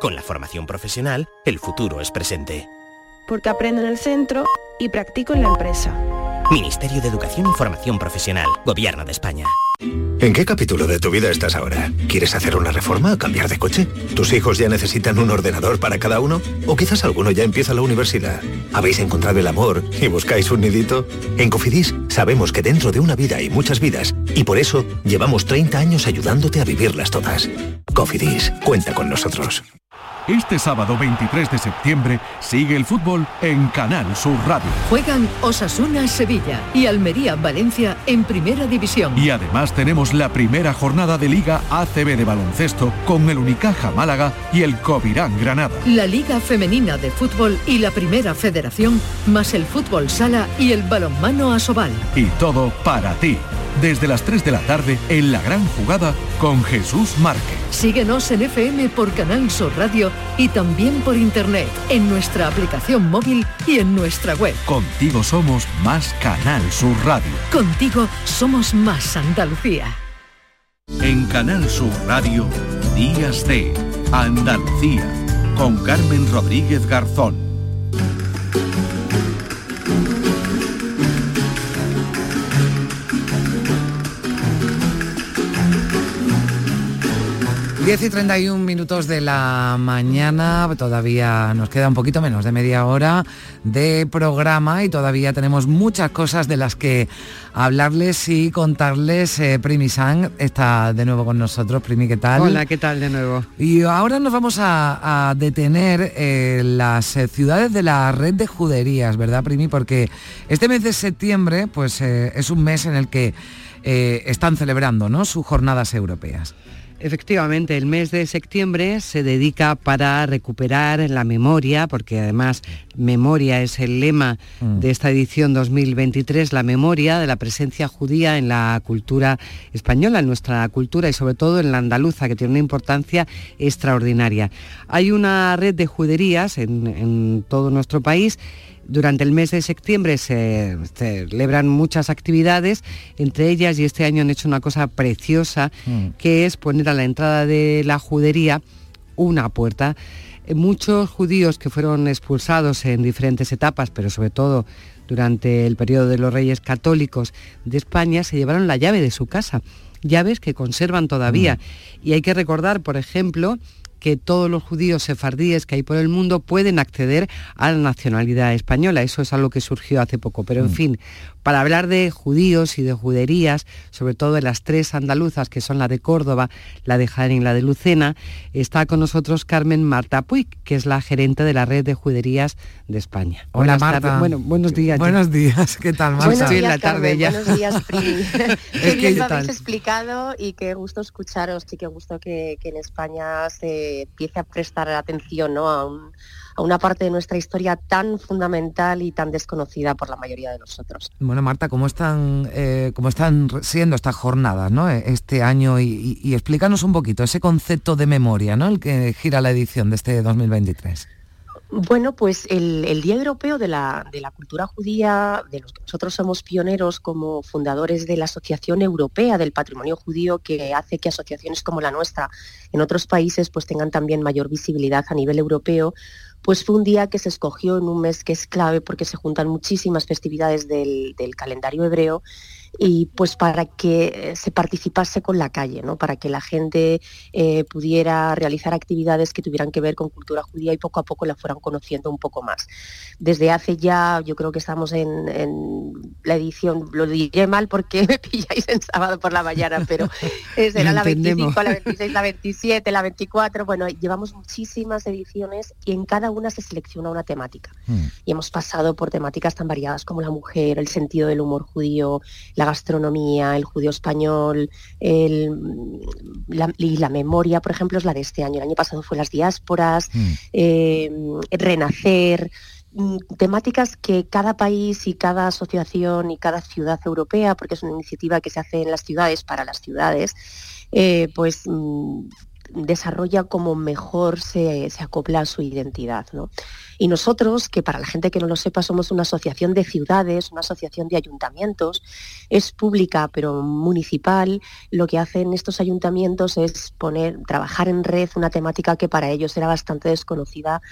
Con la formación profesional, el futuro es presente. porque aprendo en el centro y practico en la empresa. Ministerio de Educación y Formación Profesional, Gobierno de España. ¿En qué capítulo de tu vida estás ahora? ¿Quieres hacer una reforma o cambiar de coche? ¿Tus hijos ya necesitan un ordenador para cada uno? ¿O quizás alguno ya empieza la universidad? ¿Habéis encontrado el amor y buscáis un nidito? En Cofidis sabemos que dentro de una vida hay muchas vidas y por eso llevamos 30 años ayudándote a vivirlas todas. Cofidis, cuenta con nosotros. Este sábado 23 de septiembre sigue el fútbol en Canal Sur Radio. Juegan Osasuna Sevilla y Almería Valencia en Primera División. Y además tenemos la primera jornada de Liga ACB de baloncesto con el Unicaja Málaga y el Covirán Granada. La Liga Femenina de Fútbol y la Primera Federación, más el fútbol sala y el balonmano Asobal. Y todo para ti. Desde las 3 de la tarde en la gran jugada con Jesús Márquez. Síguenos en FM por Canal Sur Radio y también por internet en nuestra aplicación móvil y en nuestra web. Contigo somos más Canal Sur Radio. Contigo somos más Andalucía. En Canal Sur Radio, Días de Andalucía, con Carmen Rodríguez Garzón. 10 y 31 minutos de la mañana, todavía nos queda un poquito menos de media hora de programa y todavía tenemos muchas cosas de las que hablarles y contarles. Eh, Primi Sang está de nuevo con nosotros. Primi, ¿qué tal? Hola, ¿qué tal de nuevo? Y ahora nos vamos a, a detener en las eh, ciudades de la red de juderías, ¿verdad, Primi? Porque este mes de septiembre pues, eh, es un mes en el que eh, están celebrando ¿no? sus jornadas europeas. Efectivamente, el mes de septiembre se dedica para recuperar la memoria, porque además memoria es el lema de esta edición 2023, la memoria de la presencia judía en la cultura española, en nuestra cultura y sobre todo en la andaluza, que tiene una importancia extraordinaria. Hay una red de juderías en, en todo nuestro país durante el mes de septiembre se celebran muchas actividades, entre ellas, y este año han hecho una cosa preciosa, que es poner a la entrada de la judería una puerta. Eh, Muchos judíos que fueron expulsados en diferentes etapas, pero sobre todo durante el periodo de los reyes católicos de España, se llevaron la llave de su casa, llaves que conservan todavía. Mm. Y hay que recordar, por ejemplo, que todos los judíos sefardíes que hay por el mundo pueden acceder a la nacionalidad española. Eso es algo que surgió hace poco. Pero en mm. fin, para hablar de judíos y de juderías, sobre todo de las tres andaluzas, que son la de Córdoba, la de Jaén y la de Lucena, está con nosotros Carmen Marta Puig, que es la gerente de la red de juderías de España. Hola Marta. Bueno, buenos días. Buenos días, ¿qué tal Marta? Buenos días, la tarde ya. Buenos días, Pri. qué bien lo habéis explicado y qué gusto escucharos y qué gusto que, que en España se empiece a prestar atención ¿no? a un a una parte de nuestra historia tan fundamental y tan desconocida por la mayoría de nosotros. Bueno, Marta, ¿cómo están, eh, cómo están siendo estas jornadas ¿no? E, este año? Y, explícanos un poquito ese concepto de memoria, ¿no? el que gira la edición de este 2023. Bueno, pues el, Día Europeo de la, de la, Cultura Judía, de los que nosotros somos pioneros como fundadores de la Asociación Europea del Patrimonio Judío, que hace que asociaciones como la nuestra en otros países pues tengan también mayor visibilidad a nivel europeo, pues fue un día que se escogió en un mes que es clave porque se juntan muchísimas festividades del, calendario hebreo y pues para que eh, se participase con la calle, ¿no? para que la gente eh, pudiera realizar actividades que tuvieran que ver con cultura judía y poco a poco la fueran conociendo un poco más. Desde hace ya, yo creo que estamos en, la edición, lo diré mal porque me pilláis en sábado por la mañana, pero será la 25, la 26, la 27, la 24, bueno, llevamos muchísimas ediciones y en cada una se selecciona una temática. Hmm. Y hemos pasado por temáticas tan variadas como la mujer, el sentido del humor judío, la gastronomía, el judío español, la, y la memoria, por ejemplo, es la de este año. El año pasado fue las diásporas, mm. eh, renacer mm, temáticas que cada país y cada asociación y cada ciudad europea, porque es una iniciativa que se hace en las ciudades para las ciudades, eh, pues mm, desarrolla como mejor se, acopla a su identidad. Y nosotros, que para la gente que no lo sepa, somos una asociación de ciudades, una asociación de ayuntamientos, es pública pero municipal, lo que hacen estos ayuntamientos es poner, trabajar en red una temática que para ellos era bastante desconocida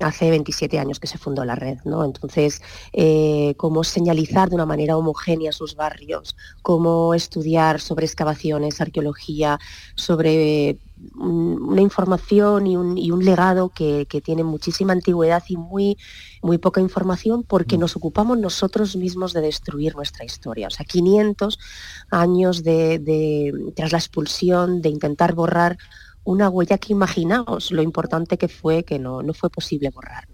hace 27 años que se fundó la red, ¿no? Entonces, eh, cómo señalizar de una manera homogénea sus barrios, cómo estudiar sobre excavaciones, arqueología, sobre una información y un, legado que, tiene muchísima antigüedad y muy, muy poca información porque mm. nos ocupamos nosotros mismos de destruir nuestra historia. O sea, 500 años de, tras la expulsión, de intentar borrar una huella que imaginaos lo importante que fue, que no, no fue posible borrar.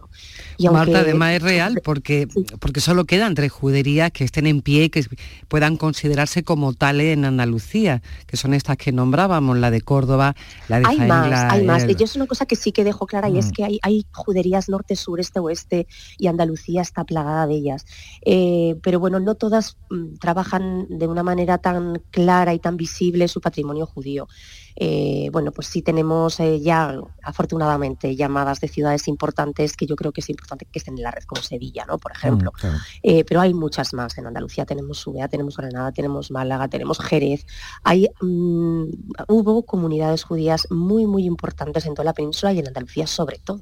Y Marta, además es real porque, porque solo quedan tres juderías que estén en pie y que puedan considerarse como tales en Andalucía, que son estas que nombrábamos, la de Córdoba, la de Hay más, hay más. Yo es una cosa que sí que dejo clara y es mm. que hay, hay juderías norte, sur, este, oeste y Andalucía está plagada de ellas. Eh, pero bueno, no todas mm, trabajan de una manera tan clara y tan visible su patrimonio judío. Eh, bueno, pues sí tenemos eh, ya afortunadamente llamadas de ciudades importantes que yo creo que es importante que estén en la red, como Sevilla, ¿no? Por ejemplo. Mm, eh, pero hay muchas más. En Andalucía tenemos Ubea, tenemos Granada, tenemos Málaga, tenemos Jerez. Hay, mm, hubo comunidades judías muy, muy importantes en toda la península y en Andalucía sobre todo.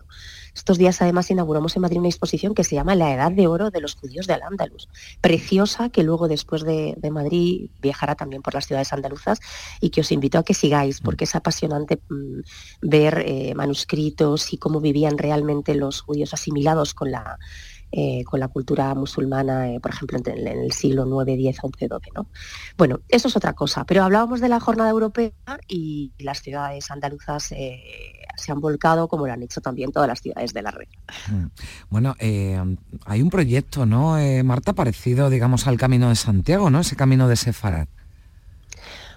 Estos días además inauguramos en Madrid una exposición que se llama La Edad de Oro de los Judíos de Al-Ándalus, preciosa que luego después de, Madrid viajará también por las ciudades andaluzas y que os invito a que sigáis porque es apasionante mm, ver eh, manuscritos y cómo vivían realmente los judíos asimilados con la eh, con la cultura musulmana, eh, por ejemplo, en, el siglo 9, 10, 11, 12. ¿no? Bueno, eso es otra cosa, pero hablábamos de la jornada europea y las ciudades andaluzas se han volcado como lo han hecho también todas las ciudades de la red. Mm. Bueno, hay un proyecto, ¿no, Marta, parecido, digamos, al Camino de Santiago, ¿no? Ese Camino de Sefarad.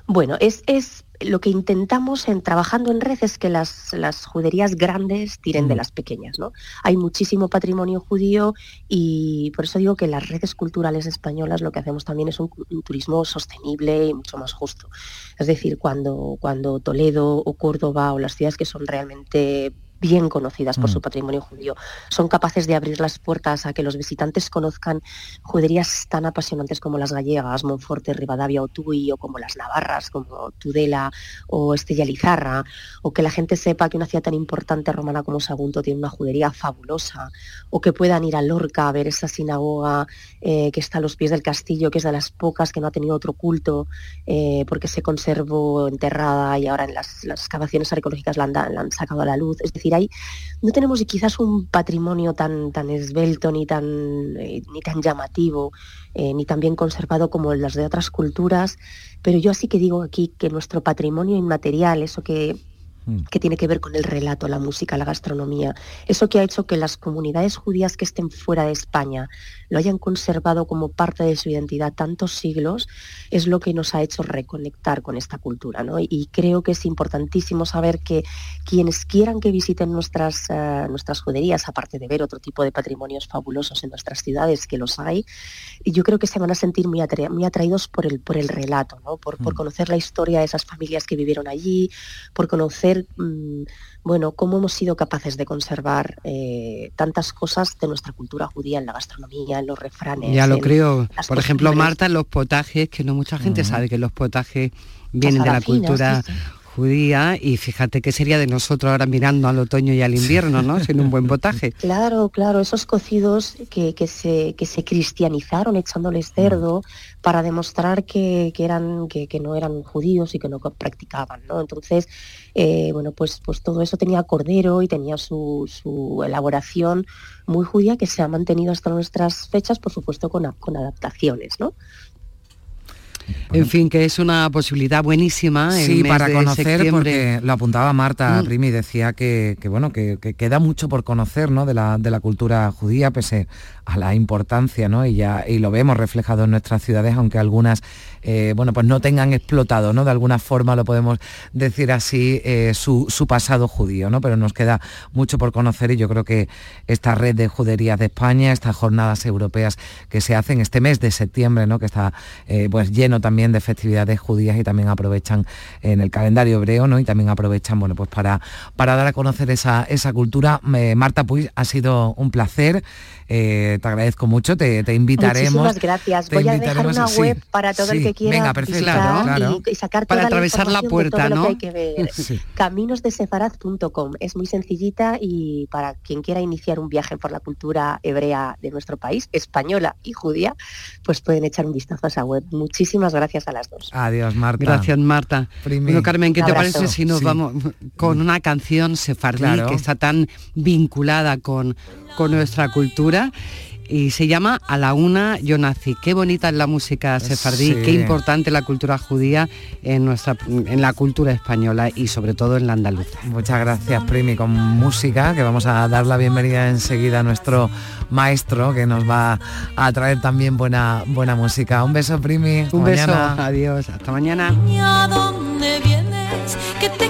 Bueno, es, es lo que intentamos en trabajando en red es que las, las juderías grandes tiren de mm. las pequeñas. ¿no? Hay muchísimo patrimonio judío y por eso digo que las redes culturales españolas lo que hacemos también es un, turismo sostenible y mucho más justo. Es decir, cuando, cuando Toledo o Córdoba o las ciudades que son realmente bien conocidas por Mm. su patrimonio judío. Son capaces de abrir las puertas a que los visitantes conozcan juderías tan apasionantes como las gallegas, Monforte, Rivadavia o Tui, o como las navarras, como Tudela o Estella Lizarra, o que la gente sepa que una ciudad tan importante romana como Sagunto tiene una judería fabulosa, o que puedan ir a Lorca a ver esa sinagoga eh, que está a los pies del castillo, que es de las pocas que no ha tenido otro culto, eh, porque se conservó enterrada y ahora en las, las excavaciones arqueológicas la han, la han sacado a la luz. Es decir, hay, no tenemos quizás un patrimonio tan, tan esbelto ni tan, eh, ni tan llamativo, eh, ni tan bien conservado como las de otras culturas, pero yo así que digo aquí que nuestro patrimonio inmaterial, eso que que tiene que ver con el relato, la música, la gastronomía. Eso que ha hecho que las comunidades judías que estén fuera de España lo hayan conservado como parte de su identidad tantos siglos, es lo que nos ha hecho reconectar con esta cultura. ¿no? Y creo que es importantísimo saber que quienes quieran que visiten nuestras, eh, nuestras juderías, aparte de ver otro tipo de patrimonios fabulosos en nuestras ciudades, que los hay, yo creo que se van a sentir muy, atra- muy atraídos por el, por el relato, ¿no? por, por conocer la historia de esas familias que vivieron allí, por conocer mm, bueno, cómo hemos sido capaces de conservar eh, tantas cosas de nuestra cultura judía en la gastronomía, en los refranes. Ya lo creo. Por ejemplo. Marta, los potajes, que no mucha gente sabe que los potajes vienen de la cultura sí, sí. Judía y fíjate qué sería de nosotros ahora mirando al otoño y al invierno, ¿no? Sin un buen potaje. Claro, claro, esos cocidos que, que se, que se cristianizaron echándoles cerdo para demostrar que, que eran, que, que no eran judíos y que no practicaban, ¿no? Entonces, eh, bueno, pues, pues todo eso tenía cordero y tenía su, su elaboración muy judía que se ha mantenido hasta nuestras fechas, por supuesto, con, con adaptaciones, ¿no? En fin, que es una posibilidad buenísima. el Sí, mes para de conocer, septiembre. porque lo apuntaba Marta Mm. Rimi, decía que, que, bueno, que, que queda mucho por conocer ¿no? de, la, de la cultura judía, pese a la importancia, ¿no? Y ya, y lo vemos reflejado en nuestras ciudades, aunque algunas eh, bueno, pues no tengan explotado, ¿no? De alguna forma lo podemos decir así, eh, su, su pasado judío, ¿no? Pero nos queda mucho por conocer y yo creo que esta red de juderías de España, estas jornadas europeas que se hacen este mes de septiembre, ¿no? Que está eh, pues lleno también de festividades judías y también aprovechan en el calendario hebreo, ¿no? Y también aprovechan, bueno, pues para, para dar a conocer esa, esa cultura. Eh, Marta Puig, ha sido un placer. eh, te agradezco mucho, te, te invitaremos. Muchísimas gracias. te Voy a dejar una sí, web para todo el que quiera Venga, perfecto. visitar Claro. Y, y sacar Para toda atravesar la de puerta, ¿no? que hay que ver. Sí. Caminosdesefarad.com es muy sencillita y para quien quiera iniciar un viaje por la cultura hebrea de nuestro país, española y judía, pues pueden echar un vistazo a esa web. Muchísimas gracias a las dos. Adiós, Marta. Gracias, Marta. Primi. Bueno, Carmen, ¿qué te parece si nos Sí. vamos con una canción sefardí Claro. que está tan vinculada con, con nuestra cultura? Y se llama A la una yo nací. Qué bonita es la música sefardí, Sí. qué importante la cultura judía en nuestra en la cultura española y sobre todo en la andaluza. Muchas gracias, Primi, con música, que vamos a dar la bienvenida enseguida a nuestro maestro, que nos va a traer también buena, buena música. Un beso, Primi. Un beso, Mañana. adiós, hasta mañana. ¿Y a dónde vienes? Que te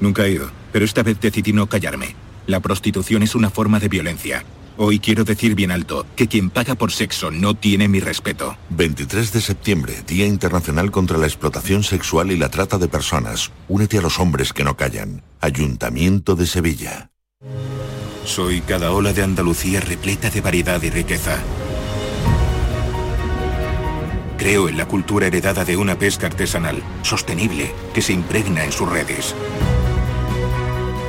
Nunca he ido, pero esta vez decidí no callarme. La prostitución es una forma de violencia. Hoy quiero decir bien alto que quien paga por sexo no tiene mi respeto. 23 de septiembre, Día Internacional contra la Explotación Sexual y la Trata de Personas. Únete a los hombres que no callan. Ayuntamiento de Sevilla. Soy cada ola de Andalucía repleta de variedad y riqueza. Creo en la cultura heredada de una pesca artesanal, sostenible, que se impregna en sus redes.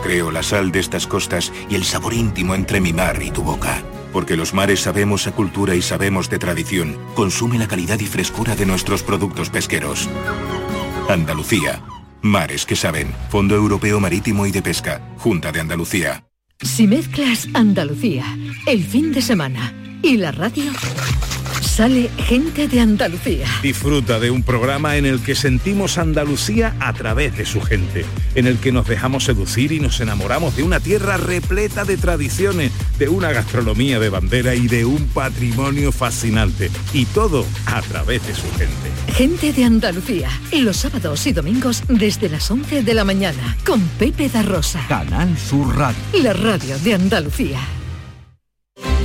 Creo la sal de estas costas y el sabor íntimo entre mi mar y tu boca. Porque los mares sabemos a cultura y sabemos de tradición. Consume la calidad y frescura de nuestros productos pesqueros. Andalucía. Mares que saben. Fondo Europeo Marítimo y de Pesca. Junta de Andalucía. Si mezclas Andalucía, el fin de semana y la radio, sale gente de Andalucía. Disfruta de un programa en el que sentimos Andalucía a través de su gente, en el que nos dejamos seducir y nos enamoramos de una tierra repleta de tradiciones, de una gastronomía de bandera y de un patrimonio fascinante. Y todo a través de su gente. Gente de Andalucía, los sábados y domingos desde las 11 de la mañana, con Pepe da Rosa. Canal Sur Radio. La radio de Andalucía.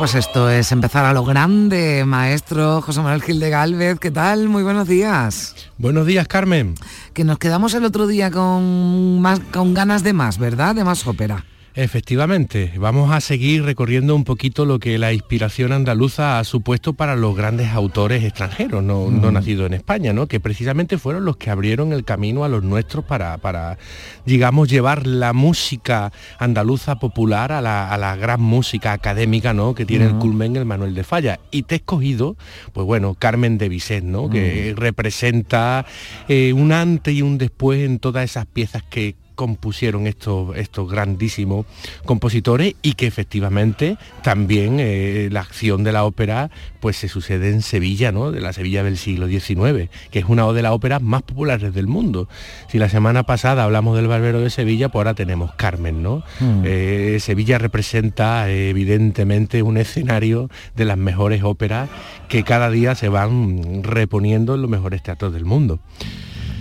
Pues esto es empezar a lo grande, maestro José Manuel Gil de Galvez. ¿Qué tal? Muy buenos días. Buenos días, Carmen. Que nos quedamos el otro día con, más, con ganas de más, ¿verdad? De más ópera. Efectivamente, vamos a seguir recorriendo un poquito lo que la inspiración andaluza ha supuesto para los grandes autores extranjeros, no, Mm. no nacidos en España, ¿no? que precisamente fueron los que abrieron el camino a los nuestros para, para digamos, llevar la música andaluza popular a la, a la gran música académica ¿no? que tiene el culmen el Manuel de Falla. Y te he escogido, pues bueno, Carmen de Bizet, ¿no? que representa eh, un antes y un después en todas esas piezas que compusieron estos, estos grandísimos compositores y que efectivamente también eh, la acción de la ópera pues se sucede en Sevilla, ¿no? De la Sevilla del siglo XIX, que es una de las óperas más populares del mundo. Si la semana pasada hablamos del Barbero de Sevilla, pues ahora tenemos Carmen, ¿no? Mm. Eh, Sevilla representa evidentemente un escenario de las mejores óperas que cada día se van reponiendo en los mejores teatros del mundo.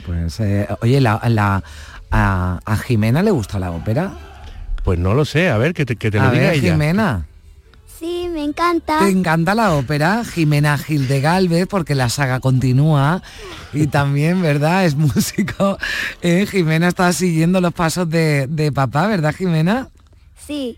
Pues, eh, oye, la, la- a, a Jimena le gusta la ópera? Pues no lo sé, a ver, que te, que te lo a diga ver, ella. Jimena. Sí, me encanta. ¿Te encanta la ópera? Jimena Gil de Galvez, porque la saga continúa y también, ¿verdad? Es músico. Eh, Jimena está siguiendo los pasos de, de papá, ¿verdad, Jimena? Sí.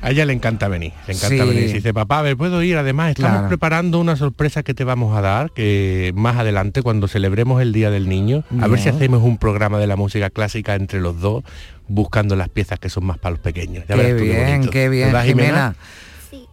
A ella le encanta venir, le encanta Sí. venir. Dice, papá, a ver, puedo ir. Además, estamos Claro. preparando una sorpresa que te vamos a dar, que más adelante, cuando celebremos el Día del Niño, a ver si hacemos un programa de la música clásica entre los dos, buscando las piezas que son más para los pequeños. Ya qué verás tú bien, qué bien, ¿Verdad, Jimena.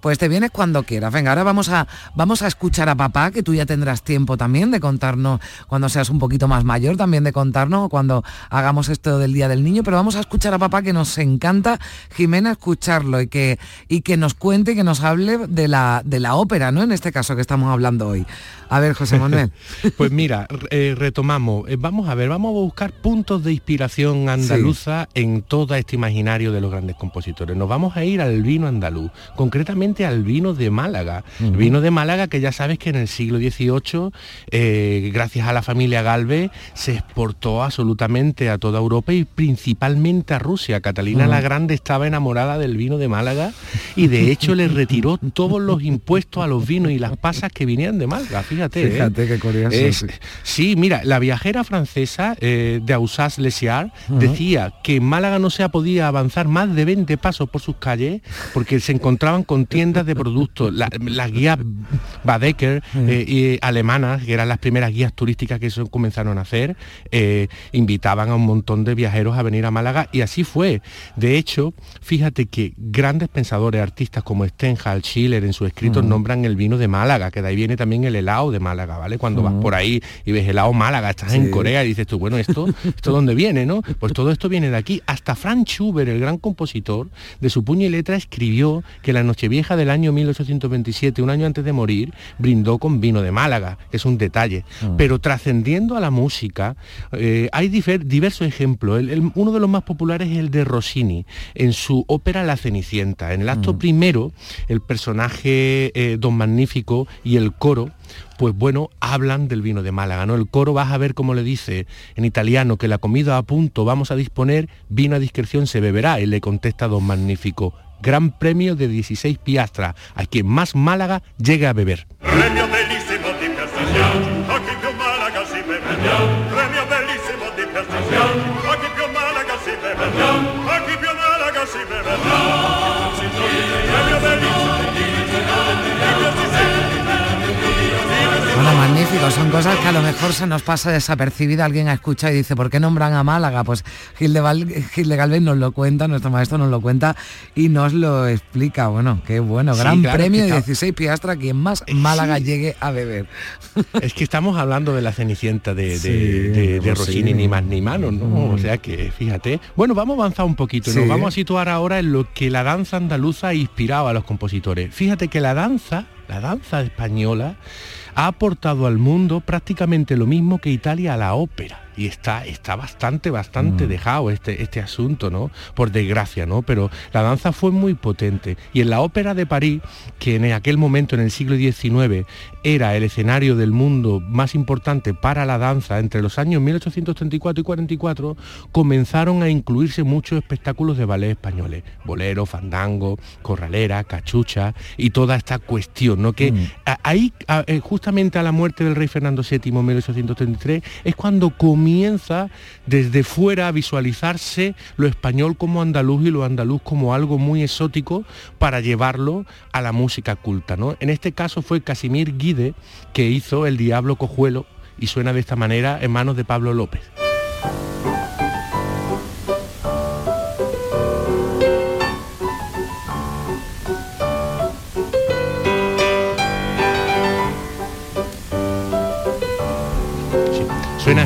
Pues te vienes cuando quieras. Venga, ahora vamos a, vamos a escuchar a papá, que tú ya tendrás tiempo también de contarnos, cuando seas un poquito más mayor, también de contarnos cuando hagamos esto del Día del Niño, pero vamos a escuchar a papá que nos encanta, Jimena, escucharlo y que, y que nos cuente, y que nos hable de la, de la ópera, ¿no? En este caso que estamos hablando hoy. A ver, José Manuel. Pues mira, eh, retomamos. Eh, vamos a ver, vamos a buscar puntos de inspiración andaluza en todo este imaginario de los grandes compositores. Nos vamos a ir al vino andaluz, concretamente al vino de Málaga. El vino de Málaga que ya sabes que en el siglo XVIII, eh, gracias a la familia Galvez, se exportó absolutamente a toda Europa y principalmente a Rusia. Catalina la Grande estaba enamorada del vino de Málaga y de hecho le retiró todos los impuestos a los vinos y las pasas que vinieran de Málaga. Fíjate. ¿eh? Fíjate qué curioso, Es- sí. sí, mira, la viajera francesa eh, de Ujú. decía que en Málaga no se podía avanzar más de 20 pasos por sus calles porque se encontraban con tiendas tiendas de productos, la- las guías Badeker eh, y alemanas, que eran las primeras guías turísticas que se comenzaron a hacer, eh, invitaban a un montón de viajeros a venir a Málaga y así fue. De hecho, fíjate que grandes pensadores, artistas como Stendhal, Schiller en sus escritos nombran el vino de Málaga, que de ahí viene también el helado de Málaga, ¿vale? Cuando vas por ahí y ves helado Málaga, estás en. Corea y dices tú, bueno, esto, esto dónde viene, ¿no? Pues todo esto viene de aquí. Hasta Franz Schubert, el gran compositor, de su puño y letra escribió que la Nochevieja del año 1827, un año antes de morir, brindó con vino de Málaga, es un detalle. Mm. Pero trascendiendo a la música, eh, hay diversos ejemplos. El- el- uno de los más populares es el de Rossini, en su ópera La Cenicienta. En el acto Mm. primero, el personaje eh, Don Magnífico y el coro pues bueno, hablan del vino de Málaga, ¿no? El coro vas a ver cómo le dice en italiano que la comida a punto vamos a disponer, vino a discreción se beberá, y le contesta Don Magnífico, gran premio de 16 piastras, a quien más Málaga llegue a beber. Son cosas que a lo mejor se nos pasa desapercibida, alguien ha escuchado y dice, ¿por qué nombran a Málaga? Pues Gil de, Val- Gil de Galvez nos lo cuenta, nuestro maestro nos lo cuenta y nos lo explica. Bueno, qué bueno, Sí, gran claro, premio de está- 16 piastra, quien más Málaga llegue a beber. Es que estamos hablando de la Cenicienta de, de, Sí, de- de de Rossini, ni más ni menos, ¿no? Mm. O sea que, fíjate. Bueno, vamos a avanzar un poquito, nos vamos a situar ahora en lo que la danza andaluza ha inspirado a los compositores. Fíjate que la danza, la danza española, ha aportado al mundo prácticamente lo mismo que Italia a la ópera. Y está, está bastante, bastante Mm. dejado este, este asunto, ¿no? Por desgracia, ¿no? Pero la danza fue muy potente. Y en la ópera de París, que en aquel momento, en el siglo XIX, era el escenario del mundo más importante para la danza, entre los años 1834 y 44, comenzaron a incluirse muchos espectáculos de ballet españoles. Bolero, fandango, corralera, cachucha y toda esta cuestión, ¿no? Que a- ahí, eh, justamente a la muerte del rey Fernando VII en 1833, es cuando comienza desde fuera a visualizarse lo español como andaluz y lo andaluz como algo muy exótico para llevarlo a la música culta, ¿no? En este caso fue Casimir Guide que hizo El Diablo Cojuelo y suena de esta manera en manos de Pablo López.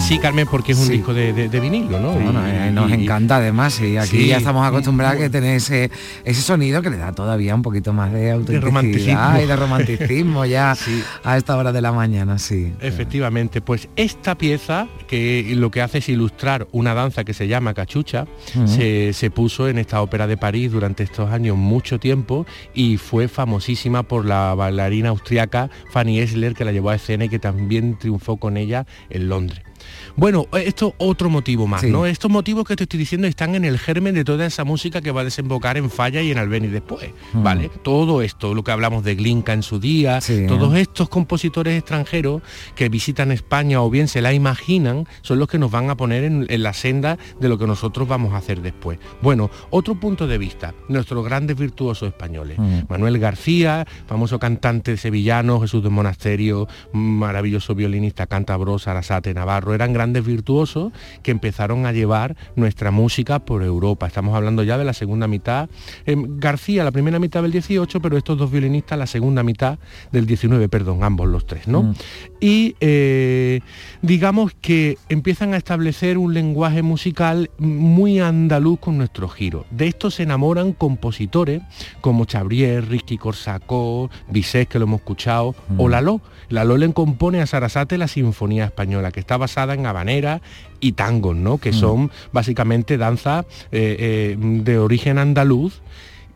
Así, Carmen, porque es un Sí. disco de, de- de vinilo, ¿no? Bueno, Y- eh, nos y- encanta además y aquí Sí. ya estamos acostumbrados a que tener ese, ese sonido que le da todavía un poquito más de autenticidad romanticismo. y de romanticismo ya Sí. a esta hora de la mañana, sí. Efectivamente, pues esta pieza que lo que hace es ilustrar una danza que se llama cachucha, se, se puso en esta ópera de París durante estos años mucho tiempo y fue famosísima por la bailarina austriaca Fanny Esler que la llevó a escena y que también triunfó con ella en Londres. Bueno, esto otro motivo más, Sí. ¿no? Estos motivos que te estoy diciendo están en el germen de toda esa música que va a desembocar en Falla y en Albéniz después, Mm. ¿vale? Todo esto, lo que hablamos de Glinka en su día, Sí. todos estos compositores extranjeros que visitan España o bien se la imaginan, son los que nos van a poner en, en la senda de lo que nosotros vamos a hacer después. Bueno, otro punto de vista, nuestros grandes virtuosos españoles. Mm. Manuel García, famoso cantante sevillano, Jesús de Monasterio, maravilloso violinista, cántabro, Arasate, Navarro, eran grandes virtuosos que empezaron a llevar nuestra música por Europa. Estamos hablando ya de la segunda mitad. eh, García, la primera mitad del 18, pero estos dos violinistas, la segunda mitad del 19, perdón, ambos los tres, ¿no? Mm. Y eh, digamos que empiezan a establecer un lenguaje musical muy andaluz con nuestro giro. De esto se enamoran compositores como Chabrier, Ricky Corsacó, Bizet, que lo hemos escuchado, o Lalo. Lalo le compone a Sarasate la Sinfonía Española, que está basada en habanera y tangos, ¿no? Que Mm. son básicamente danzas eh, eh, de origen andaluz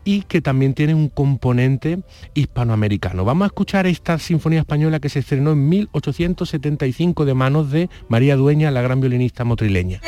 y que también tiene un componente hispanoamericano. Vamos a escuchar esta Sinfonía Española que se estrenó en 1875 de manos de María Dueña, la gran violinista motrileña.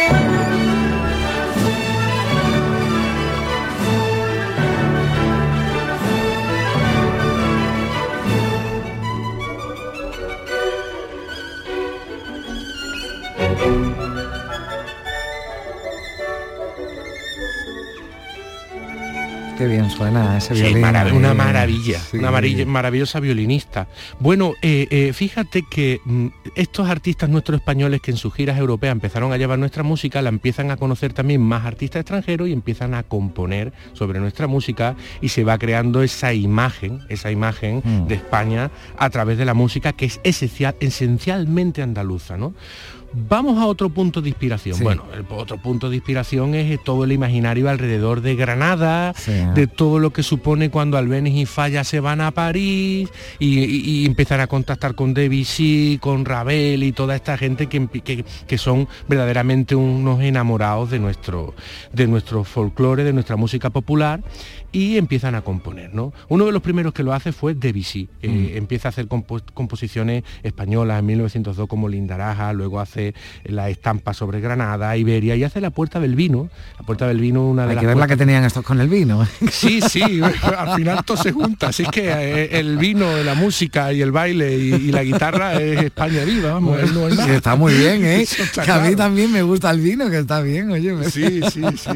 Qué bien suena ese Sí, violín. marav- ahí. una maravilla, Sí. una maravillosa violinista. Bueno, eh, eh, fíjate que mm, estos artistas nuestros españoles que en sus giras europeas empezaron a llevar nuestra música, la empiezan a conocer también más artistas extranjeros y empiezan a componer sobre nuestra música y se va creando esa imagen, esa imagen Mm. de España a través de la música que es esencial, esencialmente andaluza, ¿no? Vamos a otro punto de inspiración. Sí. Bueno, el otro punto de inspiración es eh, todo el imaginario alrededor de Granada, Sí. de todo lo que supone cuando Albéniz y Falla se van a París y, y- y empiezan a contactar con Debussy, con Ravel y toda esta gente que, que- que son verdaderamente unos enamorados de nuestro, de nuestro folclore, de nuestra música popular y empiezan a componer. ¿no? Uno de los primeros que lo hace fue Debussy. Eh, Empieza a hacer compo- composiciones españolas en 1902 como Lindaraja, luego hace la estampa sobre Granada, Iberia y hace La Puerta del Vino. La Puerta del Vino, una de Hay las que ver la que puertas- tenían estos con el vino. Sí, sí, al final todo se junta. Así es que eh, el vino, la música y el baile y, y la guitarra es España viva, vamos, Bueno, no hay más. sí, está muy bien, ¿eh? Está que a mí también me gusta el vino, que está bien, oye. Sí, sí, sí.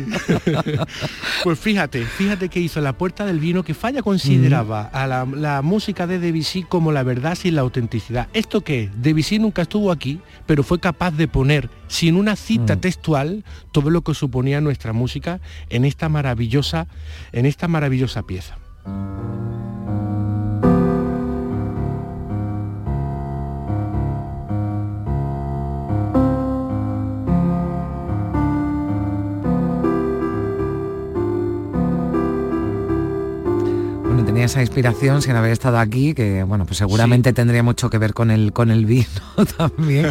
Pues fíjate, fíjate que hizo La Puerta del Vino, que Falla consideraba a la, la música de Debussy como la verdad sin la autenticidad. ¿Esto qué? Debussy nunca estuvo aquí, pero fue capaz de poner, sin una cita textual, todo lo que suponía nuestra música en esta maravillosa, en esta maravillosa pieza. Tenía esa inspiración sin haber estado aquí, que bueno, pues seguramente tendría mucho que ver con el con el vino también.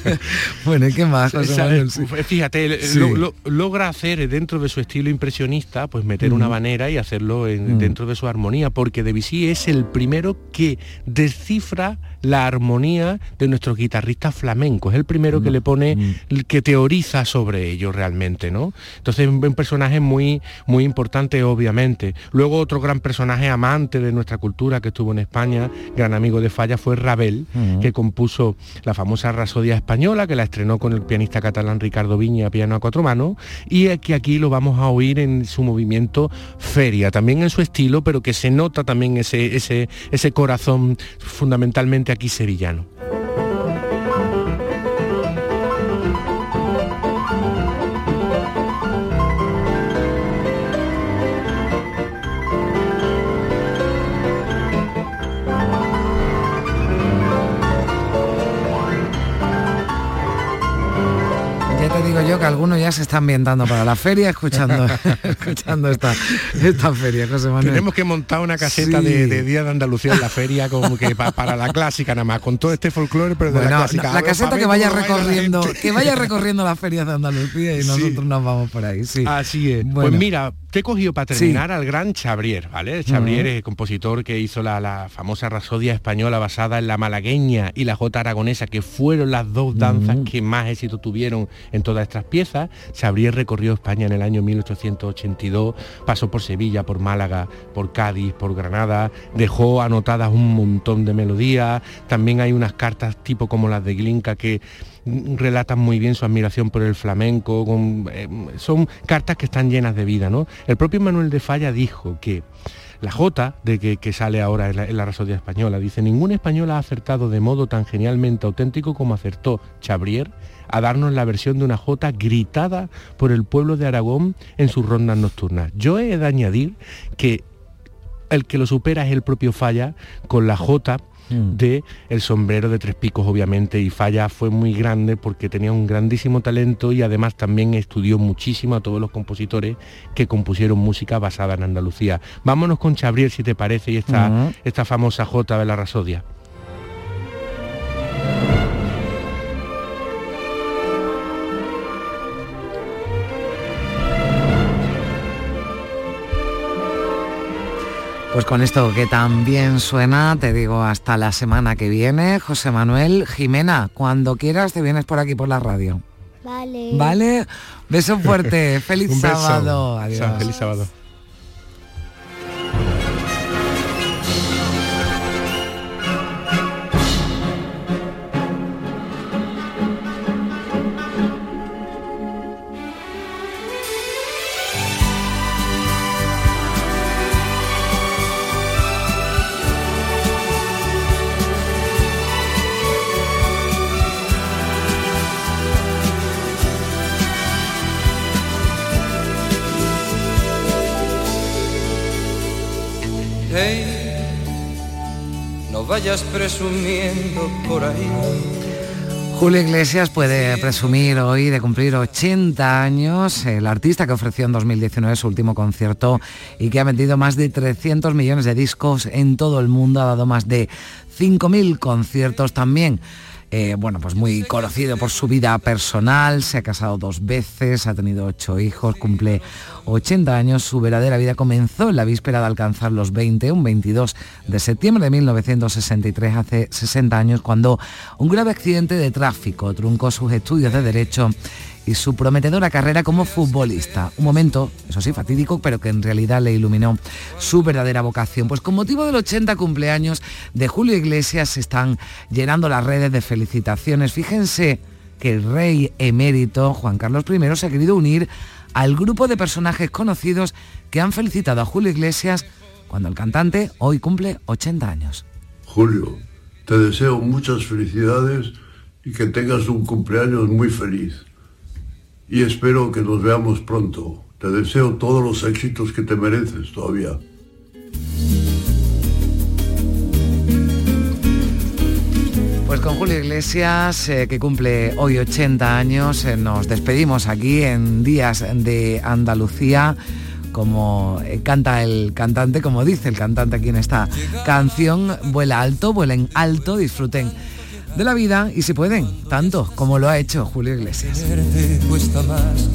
bueno, ¿y qué más, José Manuel? Fíjate, Sí. lo- lo- logra hacer dentro de su estilo impresionista, pues meter una manera y hacerlo en- Mm. dentro de su armonía, porque Debussy es el primero que descifra la armonía de nuestros guitarristas flamencos, es el primero Mm. que le pone, que teoriza sobre ello realmente, ¿no? Entonces un un personaje muy, muy importante, obviamente. Luego otro gran personaje amante de nuestra cultura que estuvo en España, gran amigo de Falla, fue Ravel, Mm. que compuso la famosa Rasodia Española, que la estrenó con el pianista catalán Ricardo Viña, piano a cuatro manos, y que aquí lo vamos a oír en su movimiento feria, también en su estilo, pero que se nota también ese, ese, ese corazón fundamentalmente aquí sevillano. Que algunos ya se están ambientando para la feria escuchando escuchando esta, esta feria, José Manuel. Tenemos que montar una caseta Sí. de, de Día de Andalucía en la feria como que pa- para la clásica nada más, con todo este folclore, pero de Bueno, la clásica. la ver, caseta que vaya recorriendo, que vaya recorriendo las ferias de Andalucía y nosotros nos vamos por ahí, sí. Así es. Bueno. Pues mira, te he cogido para Sí. terminar al gran Chabrier, ¿vale? Chabrier es el compositor que hizo la, la famosa Rasodia española basada en la malagueña y la jota aragonesa, que fueron las dos danzas que más éxito tuvieron en todas estas piezas. Chabrier recorrió España en el año 1882, pasó por Sevilla, por Málaga, por Cádiz, por Granada, dejó anotadas un montón de melodías. También hay unas cartas tipo como las de Glinka que relatan muy bien su admiración por el flamenco, con, eh, son cartas que están llenas de vida, ¿no? El propio Manuel de Falla dijo que la J de que, sale ahora en la, en española dice ningún español ha acertado de modo tan genialmente auténtico como acertó Chabrier a darnos la versión de una J gritada por el pueblo de Aragón en sus rondas nocturnas. Yo he de añadir que el que lo supera es el propio Falla con la J de el sombrero de tres picos obviamente y Falla fue muy grande porque tenía un grandísimo talento y además también estudió muchísimo a todos los compositores que compusieron música basada en Andalucía. Vámonos con Chabriel si te parece y esta, Ujú. esta famosa J de la Rasodia. Pues con esto que también suena, te digo hasta la semana que viene, José Manuel, Jimena, cuando quieras te vienes por aquí por la radio. Vale. ¿Vale? Beso fuerte, feliz Un beso. sábado. Adiós. Feliz sábado. Presumiendo por ahí. Julio Iglesias puede presumir hoy de cumplir 80 años, el artista que ofreció en 2019 su último concierto y que ha vendido más de 300 millones de discos en todo el mundo, ha dado más de 5.000 conciertos también. Eh, bueno, pues muy conocido por su vida personal, se ha casado dos veces, ha tenido ocho hijos, cumple 80 años, su verdadera vida comenzó en la víspera de alcanzar los 20, un 22 de septiembre de 1963, hace 60 años, cuando un grave accidente de tráfico truncó sus estudios de Derecho y su prometedora carrera como futbolista. Un momento, eso sí, fatídico, pero que en realidad le iluminó su verdadera vocación. Pues con motivo del 80 cumpleaños de Julio Iglesias se están llenando las redes de felicitaciones. Fíjense que el rey emérito Juan Carlos I se ha querido unir al grupo de personajes conocidos que han felicitado a Julio Iglesias cuando el cantante hoy cumple 80 años. Julio, te deseo muchas felicidades y que tengas un cumpleaños muy feliz y espero que nos veamos pronto. Te deseo todos los éxitos que te mereces todavía. Pues con Julio Iglesias, eh, que cumple hoy 80 años, eh, nos despedimos aquí en Días de Andalucía como eh, canta el cantante, como dice el cantante aquí en esta canción, vuela alto, vuelen alto, disfruten de la vida y si pueden, tanto como lo ha hecho Julio Iglesias. cuesta más.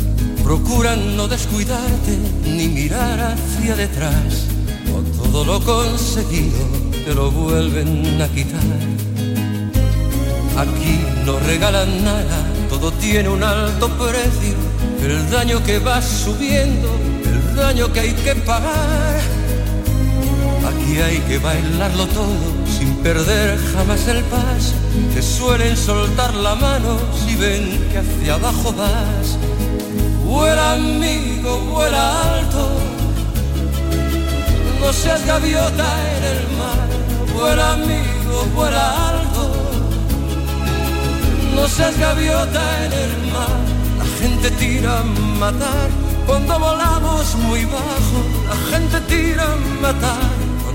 Procura no descuidarte ni mirar hacia detrás. No todo lo conseguido te lo vuelven a quitar. Aquí no regalan nada, todo tiene un alto precio. El daño que va subiendo, el daño que hay que pagar. Aquí hay que bailarlo todo sin perder jamás el paso. Te suelen soltar la mano si ven que hacia abajo vas. Vuela amigo, vuela alto. No seas gaviota en el mar. Vuela amigo, vuela alto. No seas gaviota en el mar. La gente tira a matar cuando volamos muy bajo. La gente tira a matar.